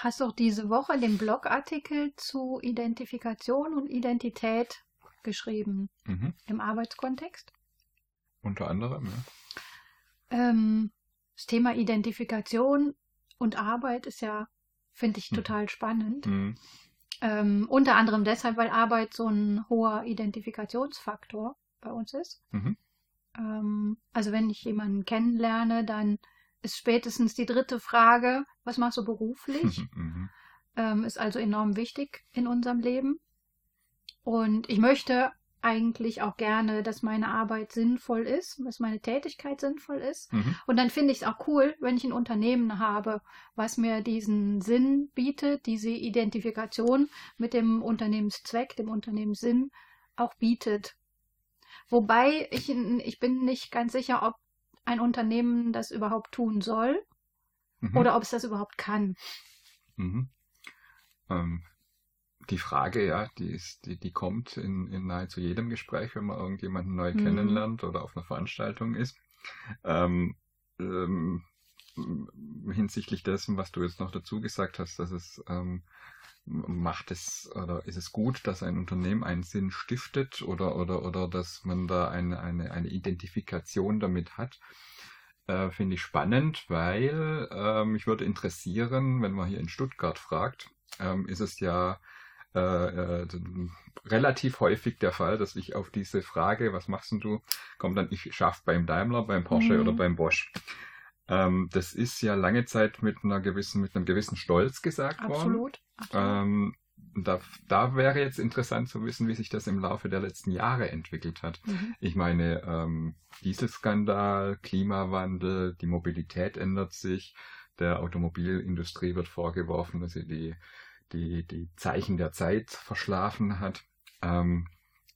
Du hast doch diese Woche den Blogartikel zu Identifikation und Identität geschrieben Mhm. im Arbeitskontext. Unter anderem, ja. Ähm, das Thema Identifikation und Arbeit ist ja, finde ich, Mhm. total spannend. Mhm. Ähm, unter anderem deshalb, weil Arbeit so ein hoher Identifikationsfaktor bei uns ist. Mhm. Ähm, also wenn ich jemanden kennenlerne, dann ist spätestens die dritte Frage, was machst du beruflich? Mhm. ähm, ist also enorm wichtig in unserem Leben. Und ich möchte eigentlich auch gerne, dass meine Arbeit sinnvoll ist, dass meine Tätigkeit sinnvoll ist. Mhm. Und dann finde ich es auch cool, wenn ich ein Unternehmen habe, was mir diesen Sinn bietet, diese Identifikation mit dem Unternehmenszweck, dem Unternehmenssinn auch bietet. Wobei ich, ich bin nicht ganz sicher, ob ein Unternehmen das überhaupt tun soll Mhm. oder ob es das überhaupt kann. Mhm. Ähm, die Frage, ja, die ist, die, die kommt in, in nahezu jedem Gespräch, wenn man irgendjemanden neu Mhm. kennenlernt oder auf einer Veranstaltung ist. Ähm, ähm, hinsichtlich dessen, was du jetzt noch dazu gesagt hast, dass es ähm, macht es oder ist es gut, dass ein Unternehmen einen Sinn stiftet oder oder oder dass man da eine eine eine Identifikation damit hat, äh, finde ich spannend, weil äh, mich würde interessieren, wenn man hier in Stuttgart fragt, ähm, ist es ja äh, äh, relativ häufig der Fall, dass ich auf diese Frage, was machst denn du, kommt dann, ich schaffe beim Daimler, beim Porsche Mhm. oder beim Bosch. Ähm, das ist ja lange Zeit mit einer gewissen, mit einem gewissen Stolz gesagt worden. Absolut. absolut. Ähm, da, da wäre jetzt interessant zu wissen, wie sich das im Laufe der letzten Jahre entwickelt hat. Mhm. Ich meine, ähm, Dieselskandal, Klimawandel, die Mobilität ändert sich, der Automobilindustrie wird vorgeworfen, dass sie die, die, die Zeichen der Zeit verschlafen hat. Ähm,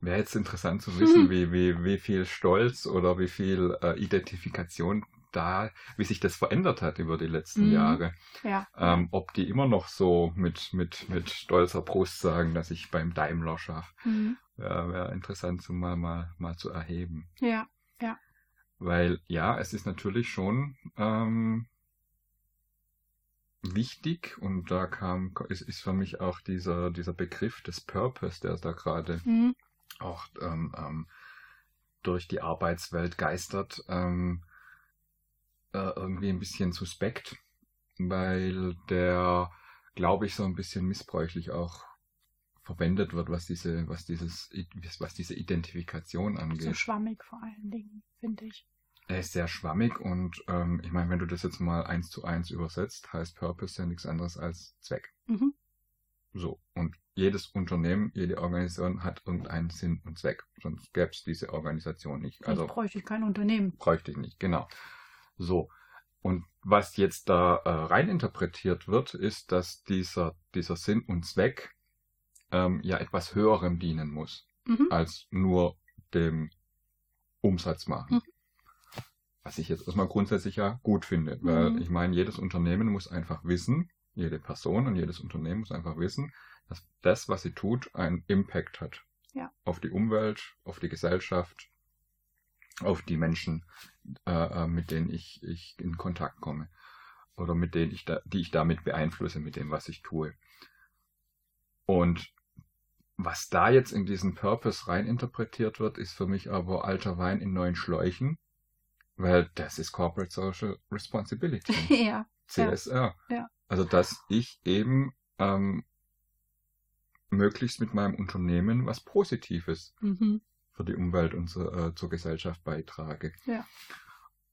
Wäre jetzt interessant zu wissen, Hm. wie, wie, wie viel Stolz oder wie viel äh, Identifikation da, wie sich das verändert hat über die letzten Mhm. Jahre. Ja. Ähm, ob die immer noch so mit, mit, mit stolzer Brust sagen, dass ich beim Daimler schaffe. Mhm. Wäre wär interessant zu mal, mal, mal zu erheben. Ja. Weil ja, es ist natürlich schon ähm, wichtig und da kam, ist, ist für mich auch dieser, dieser Begriff des Purpose, der da gerade Mhm. auch ähm, ähm, durch die Arbeitswelt geistert, ähm, äh, irgendwie ein bisschen suspekt, weil der, glaube ich, so ein bisschen missbräuchlich auch verwendet wird, was diese, was dieses, was diese Identifikation So angeht. schwammig vor allen Dingen, finde ich. Er ist sehr schwammig und ähm, ich meine, wenn du das jetzt mal eins zu eins übersetzt, heißt Purpose ja nichts anderes als Zweck. Mhm. So. Und jedes Unternehmen, jede Organisation hat irgendeinen Sinn und Zweck. Sonst gäbe es diese Organisation nicht. Also Also bräuchte ich kein Unternehmen. bräuchte ich nicht, genau. So. Und was jetzt da äh, reininterpretiert wird, ist, dass dieser, dieser Sinn und Zweck ähm, ja etwas Höherem dienen muss, Mhm. als nur dem Umsatz machen. Mhm. Was ich jetzt erstmal grundsätzlich ja gut finde, weil Mhm. ich meine, jedes Unternehmen muss einfach wissen, jede Person und jedes Unternehmen muss einfach wissen, dass das, was sie tut, einen Impact hat. Ja. Auf die Umwelt, auf die Gesellschaft, auf die Menschen, äh, äh, mit denen ich, ich in Kontakt komme. Oder mit denen ich da, die ich damit beeinflusse, mit dem, was ich tue. Und was da jetzt in diesen Purpose reininterpretiert wird, ist für mich aber alter Wein in neuen Schläuchen, weil das ist Corporate Social Responsibility. ja. CSR. Ja. Also dass ich eben ähm, möglichst mit meinem Unternehmen was Positives Mhm. Für die Umwelt und zur, äh, zur Gesellschaft beitrage. Ja.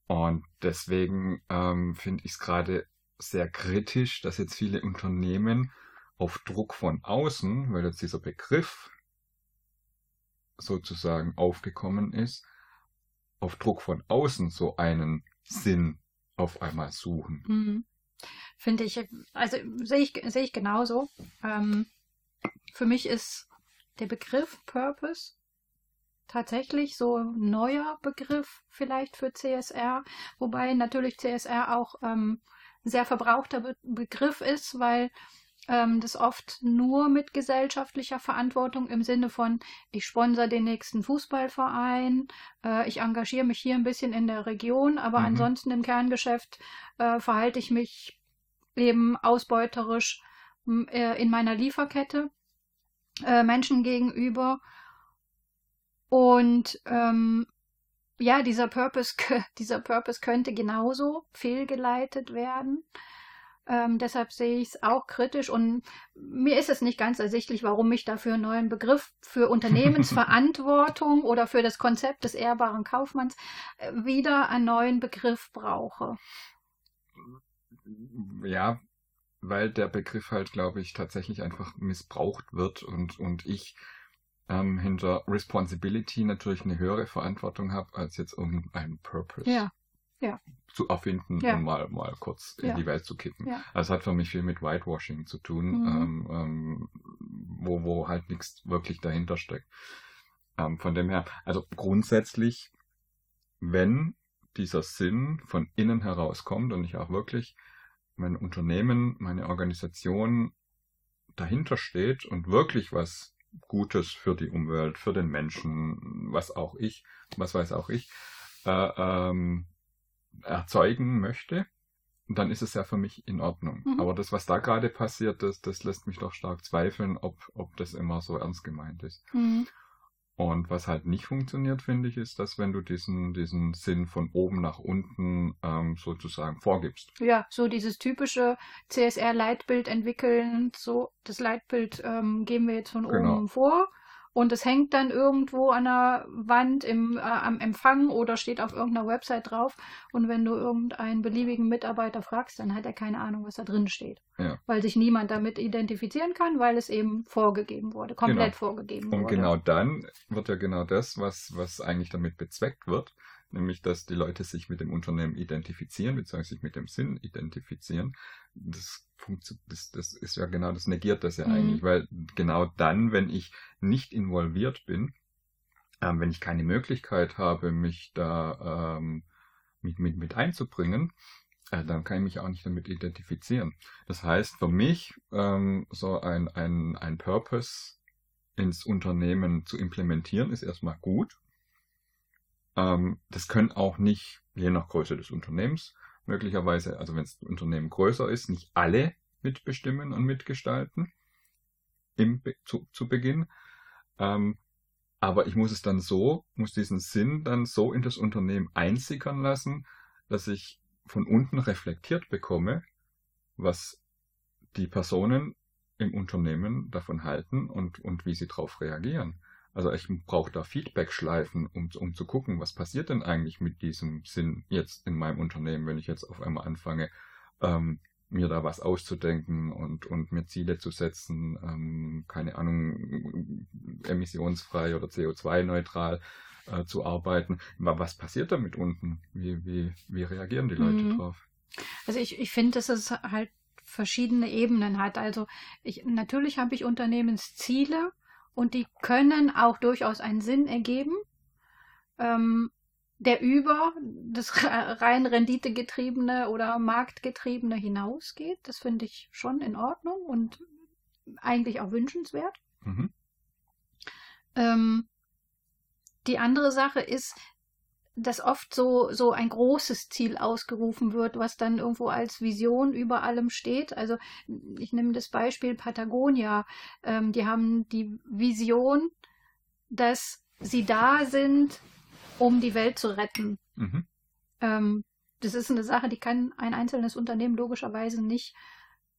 Und deswegen ähm, finde ich es gerade sehr kritisch, dass jetzt viele Unternehmen auf Druck von außen, weil jetzt dieser Begriff sozusagen aufgekommen ist, auf Druck von außen so einen Sinn auf einmal suchen. Mhm. Finde ich, also sehe ich, sehe ich genauso. Ähm, für mich ist der Begriff Purpose tatsächlich so ein neuer Begriff vielleicht für CSR, wobei natürlich CSR auch ähm, sehr verbrauchter Be Begriff ist, weil ähm, das oft nur mit gesellschaftlicher Verantwortung im Sinne von, ich sponsere den nächsten Fußballverein, äh, ich engagiere mich hier ein bisschen in der Region, aber Mhm. ansonsten im Kerngeschäft äh, verhalte ich mich eben ausbeuterisch äh, in meiner Lieferkette äh, Menschen gegenüber. Und ähm, ja, dieser Purpose, dieser Purpose könnte genauso fehlgeleitet werden. Ähm, deshalb sehe ich es auch kritisch und mir ist es nicht ganz ersichtlich, warum ich dafür einen neuen Begriff für Unternehmensverantwortung oder für das Konzept des ehrbaren Kaufmanns äh, wieder einen neuen Begriff brauche. Ja, weil der Begriff halt, glaube ich, tatsächlich einfach missbraucht wird und, und ich ähm, hinter Responsibility natürlich eine höhere Verantwortung habe als jetzt irgendein Purpose. Ja. Ja. zu erfinden Ja. und mal, mal kurz in Ja. die Welt zu kippen. Ja. Also hat für mich viel mit Whitewashing zu tun, Mhm. ähm, ähm, wo, wo halt nichts wirklich dahinter steckt. Ähm, von dem her, also grundsätzlich, wenn dieser Sinn von innen herauskommt und ich auch wirklich mein Unternehmen, meine Organisation dahinter steht und wirklich was Gutes für die Umwelt, für den Menschen, was auch ich, was weiß auch ich, äh, ähm, erzeugen möchte, dann ist es ja für mich in Ordnung. Mhm. Aber das, was da gerade passiert, das, das lässt mich doch stark zweifeln, ob, ob das immer so ernst gemeint ist. Mhm. Und was halt nicht funktioniert, finde ich, ist, dass wenn du diesen, diesen Sinn von oben nach unten ähm, sozusagen vorgibst. Ja, so dieses typische CSR-Leitbild entwickeln, so das Leitbild ähm, geben wir jetzt von Genau. oben vor und es hängt dann irgendwo an der Wand im, äh, am Empfang oder steht auf irgendeiner Website drauf und wenn du irgendeinen beliebigen Mitarbeiter fragst, dann hat er keine Ahnung, was da drin steht. Ja. Weil sich niemand damit identifizieren kann, weil es eben vorgegeben wurde, komplett Genau. vorgegeben Und wurde. genau dann wird ja genau das, was, was eigentlich damit bezweckt wird, nämlich dass die Leute sich mit dem Unternehmen identifizieren, beziehungsweise sich mit dem Sinn identifizieren. Das, das, das ist ja genau, das negiert das ja Mhm. eigentlich, weil genau dann, wenn ich nicht involviert bin, ähm, wenn ich keine Möglichkeit habe, mich da ähm, mit, mit, mit einzubringen, äh, dann kann ich mich auch nicht damit identifizieren. Das heißt, für mich ähm, so ein, ein, ein Purpose ins Unternehmen zu implementieren, ist erstmal gut. Ähm, das können auch nicht, je nach Größe des Unternehmens, möglicherweise, also wenn das Unternehmen größer ist, nicht alle mitbestimmen und mitgestalten im, zu, zu Beginn. Ähm, aber ich muss es dann so, muss diesen Sinn dann so in das Unternehmen einsickern lassen, dass ich von unten reflektiert bekomme, was die Personen im Unternehmen davon halten und, und wie sie darauf reagieren. Also ich brauche da Feedback-Schleifen, um, um zu gucken, was passiert denn eigentlich mit diesem Sinn jetzt in meinem Unternehmen, wenn ich jetzt auf einmal anfange, ähm, mir da was auszudenken und, und mir Ziele zu setzen, ähm, keine Ahnung, emissionsfrei oder CO2-neutral äh, zu arbeiten. Aber was passiert damit unten? Wie, wie, wie reagieren die Leute Mhm. drauf? Also ich, ich finde, dass es halt verschiedene Ebenen hat. Also ich, natürlich habe ich Unternehmensziele und die können auch durchaus einen Sinn ergeben, ähm, der über das rein renditegetriebene oder marktgetriebene hinausgeht. Das finde ich schon in Ordnung und eigentlich auch wünschenswert. Mhm. Ähm, die andere Sache ist, dass oft so, so ein großes Ziel ausgerufen wird, was dann irgendwo als Vision über allem steht. Also ich nehme das Beispiel Patagonia. Ähm, die haben die Vision, dass sie da sind, um die Welt zu retten. Mhm. Ähm, das ist eine Sache, die kann ein einzelnes Unternehmen logischerweise nicht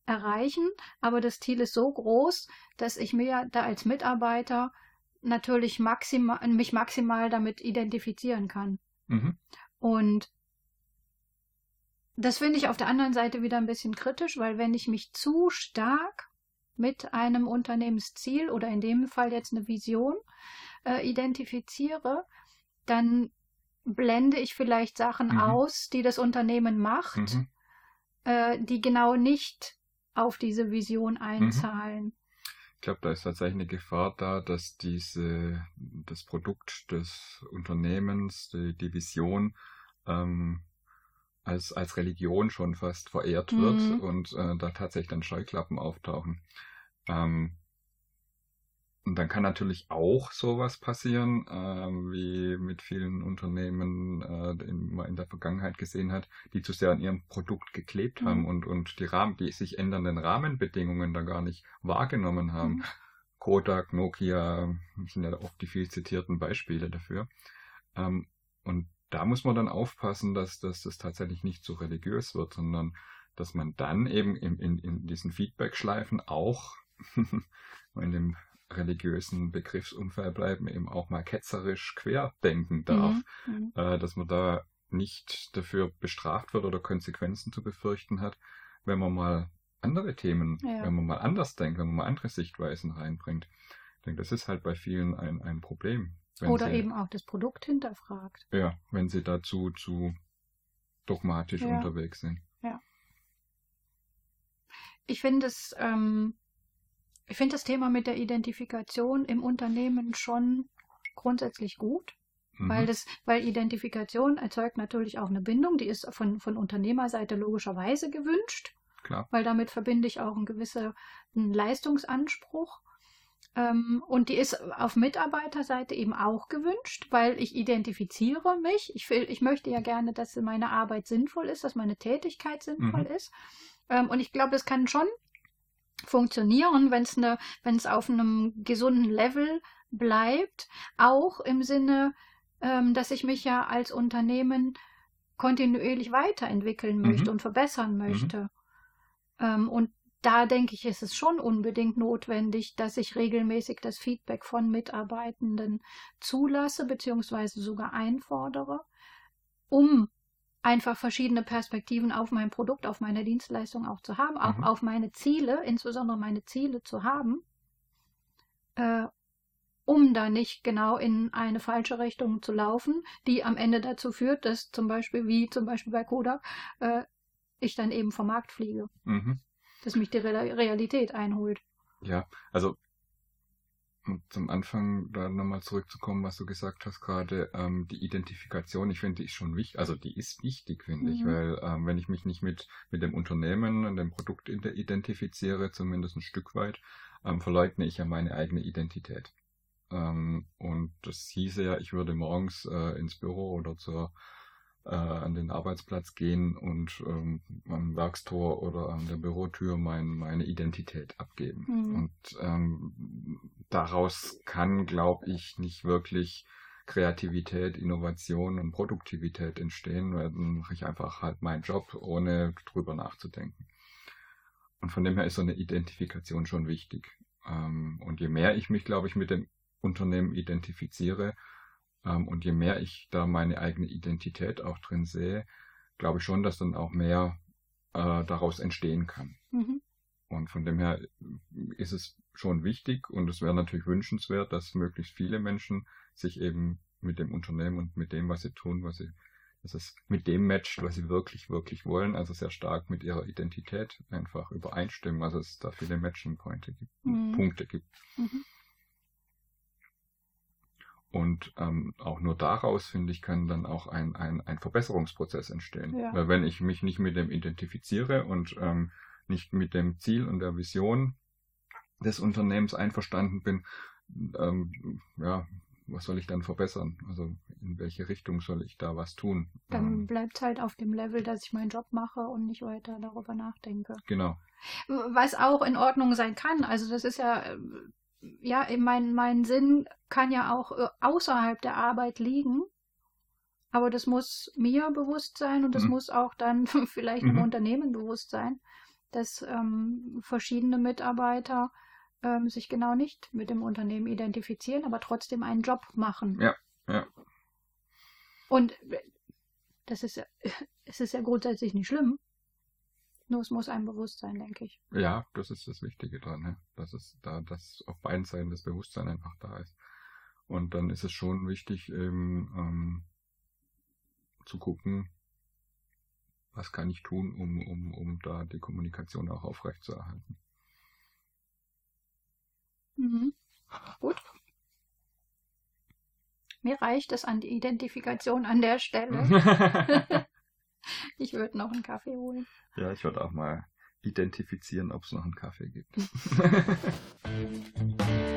erreichen, aber das Ziel ist so groß, dass ich mir da als Mitarbeiter natürlich maximal, mich maximal damit identifizieren kann. Mhm. Und das finde ich auf der anderen Seite wieder ein bisschen kritisch, weil wenn ich mich zu stark mit einem Unternehmensziel oder in dem Fall jetzt eine Vision äh, identifiziere, dann blende ich vielleicht Sachen Mhm. aus, die das Unternehmen macht, Mhm. äh, die genau nicht auf diese Vision einzahlen. Ich glaube, da ist tatsächlich eine Gefahr da, dass diese, das Produkt des Unternehmens, die, die Vision, ähm, als, als Religion schon fast verehrt wird Mhm. und äh, da tatsächlich dann Scheuklappen auftauchen. Ähm, und dann kann natürlich auch sowas passieren, äh, wie mit vielen Unternehmen äh, in, man in der Vergangenheit gesehen hat, die zu sehr an ihrem Produkt geklebt mhm. haben und, und die Rahmen, die sich ändernden Rahmenbedingungen da gar nicht wahrgenommen haben. Mhm. Kodak, Nokia sind ja oft die viel zitierten Beispiele dafür. Ähm, und da muss man dann aufpassen, dass, dass das tatsächlich nicht so religiös wird, sondern dass man dann eben in, in, in diesen Feedback-Schleifen auch in dem religiösen Begriffsumfeld bleiben, eben auch mal ketzerisch querdenken darf, mhm. mhm. äh, dass man da nicht dafür bestraft wird oder Konsequenzen zu befürchten hat, wenn man mal andere Themen, ja. wenn man mal anders denkt, wenn man mal andere Sichtweisen reinbringt. Ich denke, das ist halt bei vielen ein, ein Problem. Oder sie, eben auch das Produkt hinterfragt. Ja, wenn sie dazu zu dogmatisch ja. unterwegs sind. Ja. Ich finde es ähm, ich finde das Thema mit der Identifikation im Unternehmen schon grundsätzlich gut, mhm. weil das, weil Identifikation erzeugt natürlich auch eine Bindung, die ist von, von Unternehmerseite logischerweise gewünscht. Klar. Weil damit verbinde ich auch einen gewissen Leistungsanspruch. Ähm, und die ist auf Mitarbeiterseite eben auch gewünscht, weil ich identifiziere mich. Ich, will, ich möchte ja gerne, dass meine Arbeit sinnvoll ist, dass meine Tätigkeit sinnvoll mhm. ist. Ähm, und ich glaube, es kann schon funktionieren, wenn es ne, auf einem gesunden Level bleibt, auch im Sinne, ähm, dass ich mich ja als Unternehmen kontinuierlich weiterentwickeln mhm. möchte und verbessern mhm. möchte. Mhm. Ähm, und da denke ich, ist es schon unbedingt notwendig, dass ich regelmäßig das Feedback von Mitarbeitenden zulasse bzw. sogar einfordere, um einfach verschiedene Perspektiven auf mein Produkt, auf meine Dienstleistung auch zu haben, auch mhm. auf meine Ziele, insbesondere meine Ziele zu haben, äh, um da nicht genau in eine falsche Richtung zu laufen, die am Ende dazu führt, dass zum Beispiel, wie zum Beispiel bei Kodak, äh, ich dann eben vom Markt fliege. Mhm. Dass mich die Realität einholt. Ja, also und zum Anfang da nochmal zurückzukommen, was du gesagt hast gerade, ähm, die Identifikation, ich finde, die ist schon wichtig, also die ist wichtig, finde mhm. ich, weil ähm, wenn ich mich nicht mit, mit dem Unternehmen und dem Produkt identifiziere, zumindest ein Stück weit, ähm, verleugne ich ja meine eigene Identität. Ähm, und das hieße ja, ich würde morgens äh, ins Büro oder zur äh, an den Arbeitsplatz gehen und ähm, am Werkstor oder an der Bürotür mein, meine Identität abgeben. Mhm. Und ähm, daraus kann, glaube ich, nicht wirklich Kreativität, Innovation und Produktivität entstehen, weil dann mache ich einfach halt meinen Job, ohne drüber nachzudenken. Und von dem her ist so eine Identifikation schon wichtig. Ähm, und je mehr ich mich, glaube ich, mit dem Unternehmen identifiziere, und je mehr ich da meine eigene Identität auch drin sehe, glaube ich schon, dass dann auch mehr äh, daraus entstehen kann. Mhm. Und von dem her ist es schon wichtig und es wäre natürlich wünschenswert, dass möglichst viele Menschen sich eben mit dem Unternehmen und mit dem, was sie tun, was sie, dass es mit dem matcht, was sie wirklich, wirklich wollen, also sehr stark mit ihrer Identität einfach übereinstimmen, also es da viele Matching-Punkte gibt. Mhm. Punkte gibt. Mhm. Und ähm, auch nur daraus, finde ich, kann dann auch ein, ein, ein Verbesserungsprozess entstehen. Ja. Weil wenn ich mich nicht mit dem identifiziere und ähm, nicht mit dem Ziel und der Vision des Unternehmens einverstanden bin, ähm, ja, was soll ich dann verbessern? Also in welche Richtung soll ich da was tun? Dann ähm, bleibt es halt auf dem Level, dass ich meinen Job mache und nicht weiter darüber nachdenke. Genau. Was auch in Ordnung sein kann. Also das ist ja ja, mein, mein Sinn kann ja auch äh, außerhalb der Arbeit liegen. Aber das muss mir bewusst sein und das mhm. muss auch dann vielleicht mhm. im Unternehmen bewusst sein, dass ähm, verschiedene Mitarbeiter ähm, sich genau nicht mit dem Unternehmen identifizieren, aber trotzdem einen Job machen. Ja, ja. Und äh, das ist, es ist ja grundsätzlich nicht schlimm. Nur es muss einem bewusst sein, denke ich. Ja, das ist das Wichtige dran, ne? dass es da, dass auf beiden Seiten das Bewusstsein einfach da ist. Und dann ist es schon wichtig, eben ähm, zu gucken, was kann ich tun, um, um, um da die Kommunikation auch aufrechtzuerhalten. Mhm. Gut. Mir reicht es an die Identifikation an der Stelle. ich würde noch einen Kaffee holen. Ja, ich würde auch mal identifizieren, ob es noch einen Kaffee gibt.